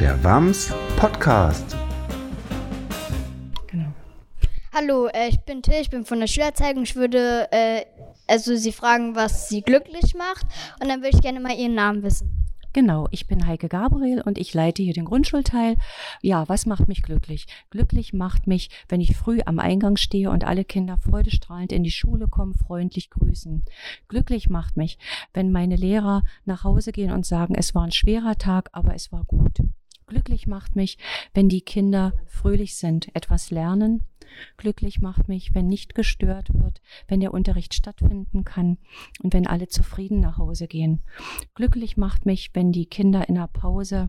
Der WAMS Podcast. Genau. Hallo, äh, ich bin Till, ich bin von der Schülerzeitung. Ich würde äh, also Sie fragen, was Sie glücklich macht und dann würde ich gerne mal Ihren Namen wissen. Genau, ich bin Heike Gabriel und ich leite hier den Grundschulteil. Ja, was macht mich glücklich? Glücklich macht mich, wenn ich früh am Eingang stehe und alle Kinder freudestrahlend in die Schule kommen, freundlich grüßen. Glücklich macht mich, wenn meine Lehrer nach Hause gehen und sagen, es war ein schwerer Tag, aber es war gut. Glücklich macht mich, wenn die Kinder fröhlich sind, etwas lernen. Glücklich macht mich, wenn nicht gestört wird, wenn der Unterricht stattfinden kann und wenn alle zufrieden nach Hause gehen. Glücklich macht mich, wenn die Kinder in der Pause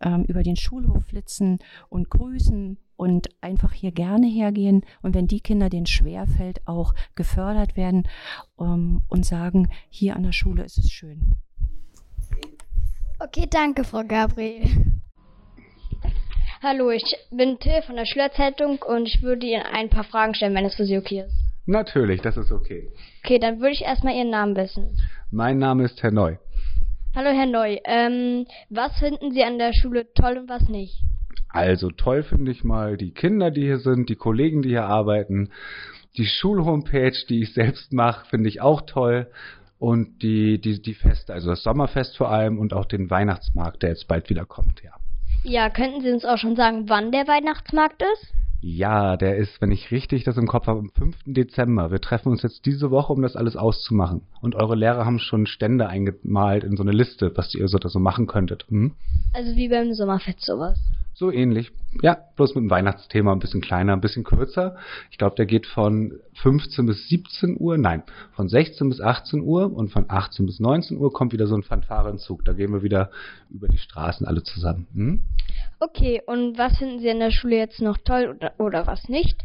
ähm, über den Schulhof flitzen und grüßen und einfach hier gerne hergehen und wenn die Kinder, denen schwer fällt, auch gefördert werden ähm, und sagen, hier an der Schule ist es schön. Okay, danke, Frau Gabriel. Hallo, ich bin Till von der Schülerzeitung und ich würde Ihnen ein paar Fragen stellen, wenn es für Sie okay ist. Natürlich, das ist okay. Okay, dann würde ich erstmal Ihren Namen wissen. Mein Name ist Herr Neu. Hallo, Herr Neu. Ähm, was finden Sie an der Schule toll und was nicht? Also toll finde ich mal die Kinder, die hier sind, die Kollegen, die hier arbeiten. Die Schulhomepage, die ich selbst mache, finde ich auch toll. Und die, die, die Feste, also das Sommerfest vor allem und auch den Weihnachtsmarkt, der jetzt bald wieder kommt, ja. Ja, könnten Sie uns auch schon sagen, wann der Weihnachtsmarkt ist? Ja, der ist, wenn ich richtig das im Kopf habe, am 5. Dezember. Wir treffen uns jetzt diese Woche, um das alles auszumachen. Und eure Lehrer haben schon Stände eingemalt in so eine Liste, was ihr so da so machen könntet. Hm? Also wie beim Sommerfest sowas. So ähnlich. Ja, bloß mit dem Weihnachtsthema ein bisschen kleiner, ein bisschen kürzer. Ich glaube, der geht von 15 bis 17 Uhr, nein, von 16 bis 18 Uhr und von 18 bis 19 Uhr kommt wieder so ein Fanfarenzug. Da gehen wir wieder über die Straßen alle zusammen. Hm? Okay, und was finden Sie an der Schule jetzt noch toll oder, oder was nicht?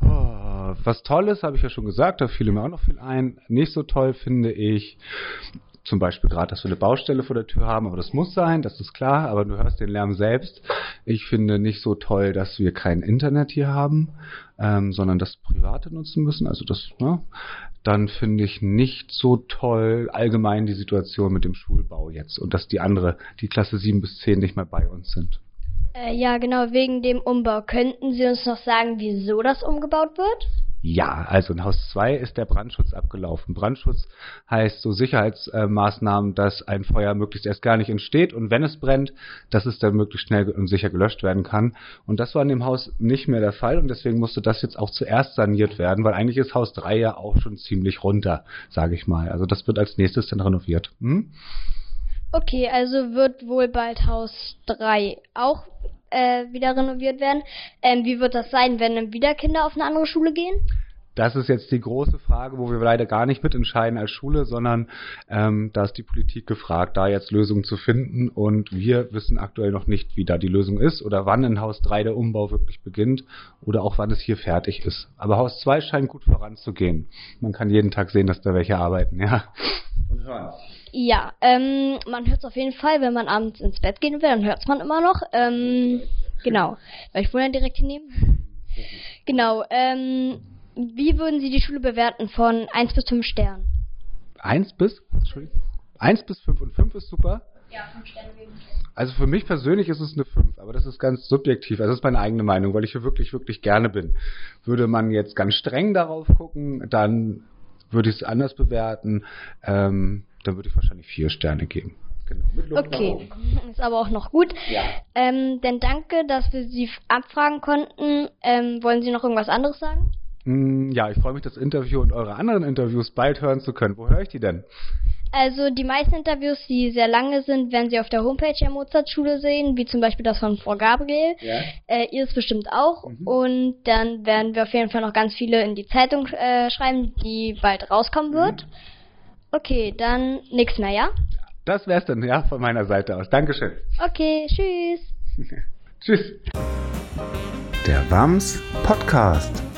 Oh, was toll ist, habe ich ja schon gesagt, da fiel mir auch noch viel ein. Nicht so toll finde ich zum Beispiel gerade, dass wir eine Baustelle vor der Tür haben, aber das muss sein, das ist klar, aber du hörst den Lärm selbst. Ich finde nicht so toll, dass wir kein Internet hier haben, ähm, sondern das Private nutzen müssen. Also das, ne? Dann finde ich nicht so toll allgemein die Situation mit dem Schulbau jetzt und dass die andere, die Klasse 7 bis 10 nicht mehr bei uns sind. Äh, ja, genau, wegen dem Umbau. Könnten Sie uns noch sagen, wieso das umgebaut wird? Ja, also in Haus 2 ist der Brandschutz abgelaufen. Brandschutz heißt so Sicherheitsmaßnahmen, dass ein Feuer möglichst erst gar nicht entsteht und wenn es brennt, dass es dann möglichst schnell und sicher gelöscht werden kann. Und das war in dem Haus nicht mehr der Fall und deswegen musste das jetzt auch zuerst saniert werden, weil eigentlich ist Haus 3 ja auch schon ziemlich runter, sage ich mal. Also das wird als nächstes dann renoviert. Hm? Okay, also wird wohl bald Haus 3 auch äh, wieder renoviert werden. Ähm, wie wird das sein, wenn dann wieder Kinder auf eine andere Schule gehen? Das ist jetzt die große Frage, wo wir leider gar nicht mitentscheiden als Schule, sondern ähm, da ist die Politik gefragt, da jetzt Lösungen zu finden. Und wir wissen aktuell noch nicht, wie da die Lösung ist oder wann in Haus 3 der Umbau wirklich beginnt oder auch wann es hier fertig ist. Aber Haus 2 scheint gut voranzugehen. Man kann jeden Tag sehen, dass da welche arbeiten, ja. Hören. Ja, ähm, man hört es auf jeden Fall, wenn man abends ins Bett gehen will, dann hört es man immer noch. Ähm, genau, weil ich wohne ja direkt hier neben. Genau, ähm, wie würden Sie die Schule bewerten von 1 bis 5 Sternen? 1 bis? Entschuldigung. 1 bis 5 und 5 ist super. Ja, 5 Sterne Also für mich persönlich ist es eine 5, aber das ist ganz subjektiv. Also das ist meine eigene Meinung, weil ich hier wirklich, wirklich gerne bin. Würde man jetzt ganz streng darauf gucken, dann würde ich es anders bewerten. Ähm, dann würde ich wahrscheinlich vier Sterne geben. Genau, okay, ist aber auch noch gut. Ja. Ähm, denn danke, dass wir Sie abfragen konnten. Ähm, wollen Sie noch irgendwas anderes sagen? Mm, ja, ich freue mich, das Interview und eure anderen Interviews bald hören zu können. Wo höre ich die denn? Also die meisten Interviews, die sehr lange sind, werden Sie auf der Homepage der Mozartschule sehen, wie zum Beispiel das von Frau Gabriel. Ja. Äh, ihr ist bestimmt auch. Mhm. Und dann werden wir auf jeden Fall noch ganz viele in die Zeitung äh, schreiben, die bald rauskommen wird. Mhm. Okay, dann nichts mehr, ja? Das wär's dann, ja, von meiner Seite aus. Dankeschön. Okay, tschüss. tschüss. Der WAMS Podcast.